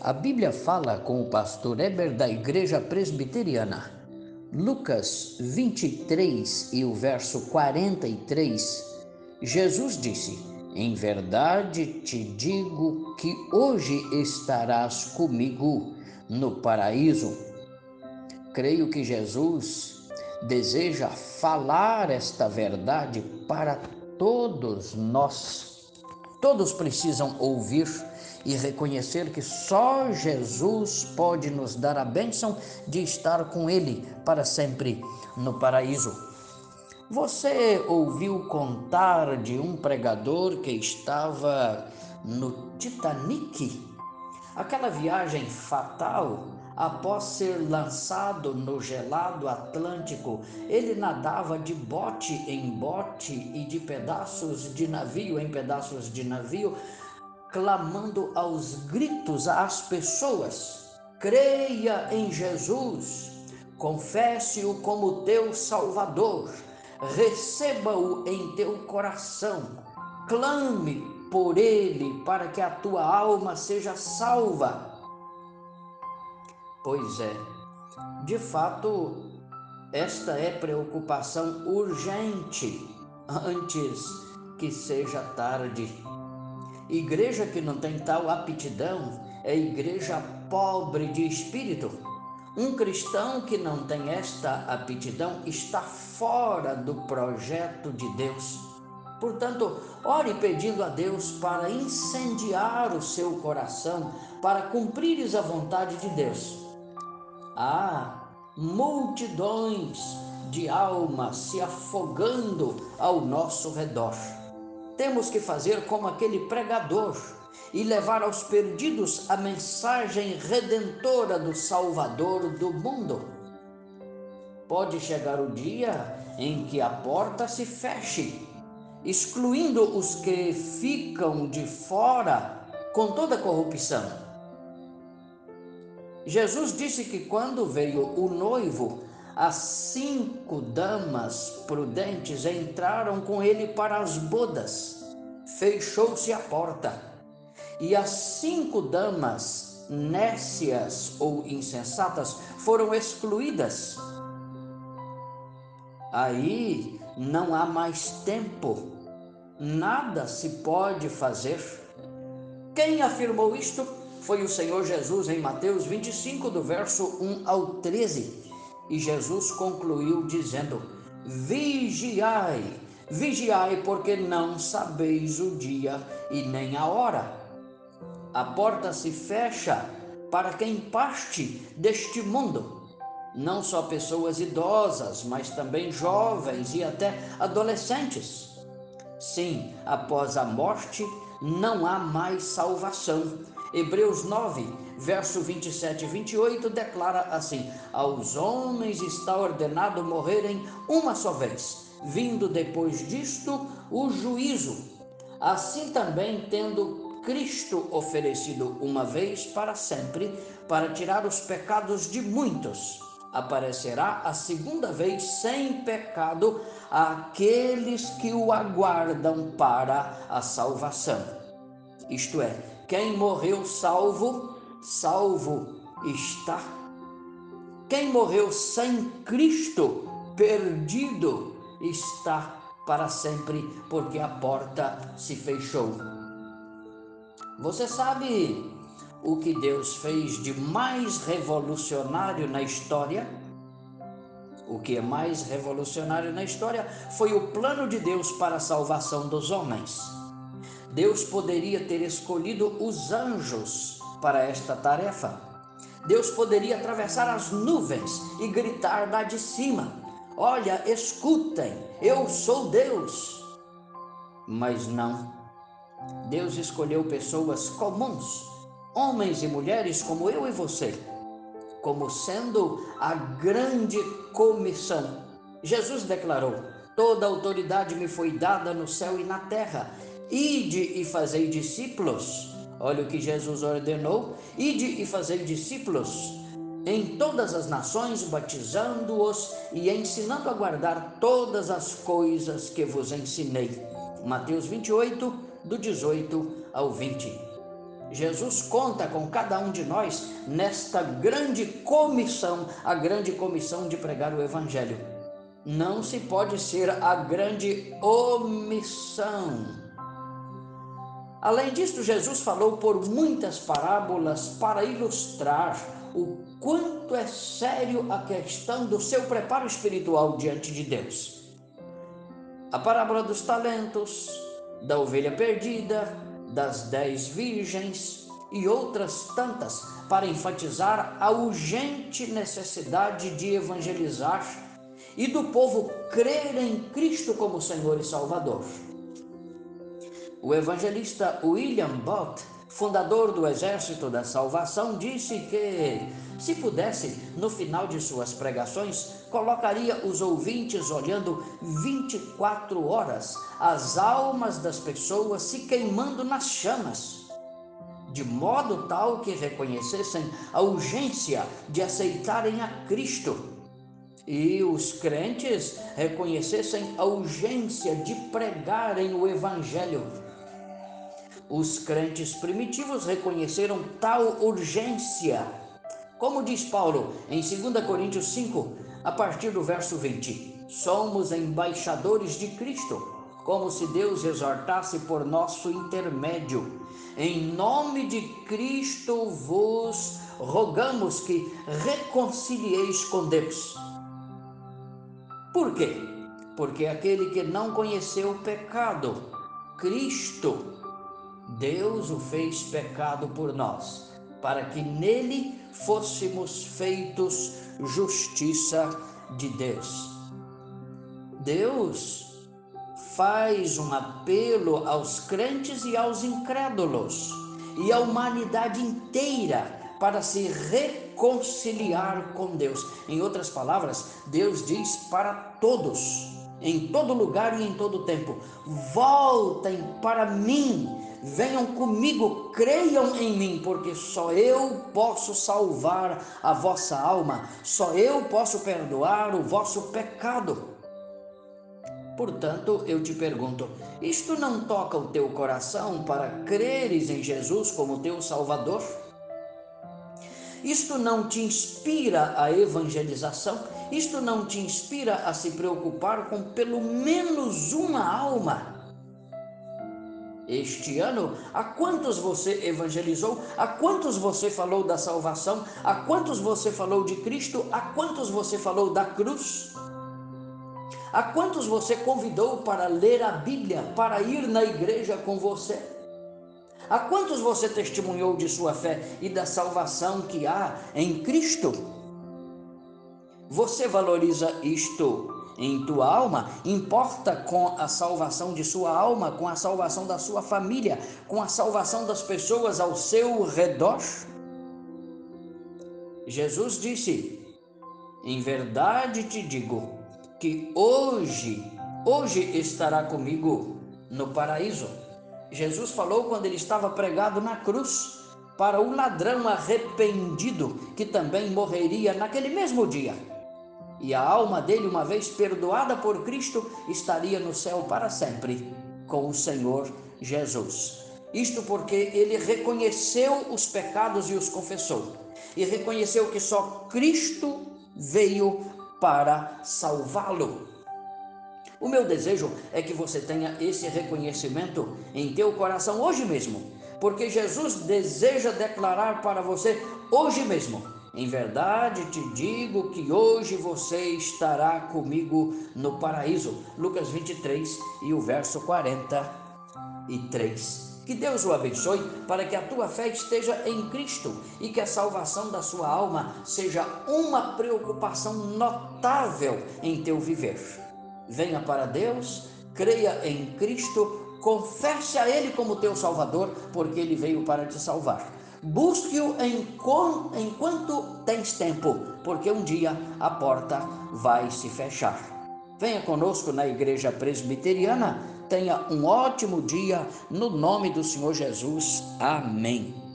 A Bíblia fala com o pastor Eber da Igreja Presbiteriana. Lucas 23 e o verso 43, Jesus disse: Em verdade te digo que hoje estarás comigo no paraíso. Creio que Jesus deseja falar esta verdade para todos nós. Todos precisam ouvir e reconhecer que só Jesus pode nos dar a bênção de estar com Ele para sempre no paraíso. Você ouviu contar de um pregador que estava no Titanic? Aquela viagem fatal após ser lançado no gelado Atlântico, ele nadava de bote em bote e de pedaços de navio em pedaços de navio, clamando aos gritos às pessoas: creia em Jesus, confesse-o como teu Salvador, receba-o em teu coração, clame por ele para que a tua alma seja salva. Pois é, de fato, esta é preocupação urgente antes que seja tarde. Igreja que não tem tal aptidão é igreja pobre de espírito. Um cristão que não tem esta aptidão está fora do projeto de Deus. Portanto, ore pedindo a Deus para incendiar o seu coração, para cumprires a vontade de Deus há multidões de almas se afogando ao nosso redor. Temos que fazer como aquele pregador e levar aos perdidos a mensagem redentora do Salvador do mundo. Pode chegar o dia em que a porta se feche, excluindo os que ficam de fora com toda a corrupção Jesus disse que quando veio o noivo, as cinco damas prudentes entraram com ele para as bodas. Fechou-se a porta. E as cinco damas nécias ou insensatas foram excluídas. Aí não há mais tempo, nada se pode fazer. Quem afirmou isto? foi o Senhor Jesus em Mateus 25, do verso 1 ao 13. E Jesus concluiu dizendo: Vigiai, vigiai, porque não sabeis o dia e nem a hora. A porta se fecha para quem parte deste mundo. Não só pessoas idosas, mas também jovens e até adolescentes. Sim, após a morte não há mais salvação Hebreus 9, verso 27 e 28 declara assim: Aos homens está ordenado morrerem uma só vez, vindo depois disto o juízo. Assim também, tendo Cristo oferecido uma vez para sempre, para tirar os pecados de muitos, aparecerá a segunda vez sem pecado àqueles que o aguardam para a salvação. Isto é, quem morreu salvo, salvo está. Quem morreu sem Cristo, perdido está para sempre, porque a porta se fechou. Você sabe o que Deus fez de mais revolucionário na história? O que é mais revolucionário na história foi o plano de Deus para a salvação dos homens. Deus poderia ter escolhido os anjos para esta tarefa. Deus poderia atravessar as nuvens e gritar lá de cima: Olha, escutem, eu sou Deus. Mas não. Deus escolheu pessoas comuns, homens e mulheres como eu e você, como sendo a grande comissão. Jesus declarou: Toda autoridade me foi dada no céu e na terra. Ide e fazei discípulos. Olha o que Jesus ordenou: ide e fazei discípulos em todas as nações, batizando-os e ensinando a guardar todas as coisas que vos ensinei. Mateus 28, do 18 ao 20. Jesus conta com cada um de nós nesta grande comissão, a grande comissão de pregar o Evangelho. Não se pode ser a grande omissão. Além disso, Jesus falou por muitas parábolas para ilustrar o quanto é sério a questão do seu preparo espiritual diante de Deus. A parábola dos talentos, da ovelha perdida, das dez virgens e outras tantas para enfatizar a urgente necessidade de evangelizar e do povo crer em Cristo como Senhor e Salvador. O evangelista William Bott, fundador do Exército da Salvação, disse que, se pudesse, no final de suas pregações, colocaria os ouvintes olhando 24 horas as almas das pessoas se queimando nas chamas, de modo tal que reconhecessem a urgência de aceitarem a Cristo e os crentes reconhecessem a urgência de pregarem o Evangelho. Os crentes primitivos reconheceram tal urgência. Como diz Paulo em 2 Coríntios 5, a partir do verso 20: Somos embaixadores de Cristo, como se Deus exortasse por nosso intermédio. Em nome de Cristo vos rogamos que reconcilieis com Deus. Por quê? Porque aquele que não conheceu o pecado, Cristo, Deus o fez pecado por nós, para que nele fôssemos feitos justiça de Deus. Deus faz um apelo aos crentes e aos incrédulos e à humanidade inteira para se reconciliar com Deus. Em outras palavras, Deus diz para todos, em todo lugar e em todo tempo: voltem para mim, venham comigo, creiam em mim, porque só eu posso salvar a vossa alma, só eu posso perdoar o vosso pecado. Portanto, eu te pergunto: isto não toca o teu coração para creres em Jesus como teu Salvador? Isto não te inspira a evangelização? Isto não te inspira a se preocupar com pelo menos uma alma? Este ano, a quantos você evangelizou? A quantos você falou da salvação? A quantos você falou de Cristo? A quantos você falou da cruz? A quantos você convidou para ler a Bíblia, para ir na igreja com você? A quantos você testemunhou de sua fé e da salvação que há em Cristo? Você valoriza isto em tua alma? Importa com a salvação de sua alma, com a salvação da sua família, com a salvação das pessoas ao seu redor? Jesus disse: Em verdade te digo que hoje, hoje estará comigo no paraíso. Jesus falou quando ele estava pregado na cruz para o ladrão arrependido que também morreria naquele mesmo dia. E a alma dele, uma vez perdoada por Cristo, estaria no céu para sempre com o Senhor Jesus. Isto porque ele reconheceu os pecados e os confessou, e reconheceu que só Cristo veio para salvá-lo. O meu desejo é que você tenha esse reconhecimento em teu coração hoje mesmo, porque Jesus deseja declarar para você hoje mesmo. Em verdade te digo que hoje você estará comigo no paraíso. Lucas 23 e o verso 43. Que Deus o abençoe para que a tua fé esteja em Cristo e que a salvação da sua alma seja uma preocupação notável em teu viver venha para Deus, creia em Cristo, confesse a Ele como teu Salvador, porque Ele veio para te salvar. Busque-o enquanto tens tempo, porque um dia a porta vai se fechar. Venha conosco na Igreja Presbiteriana. Tenha um ótimo dia no nome do Senhor Jesus. Amém.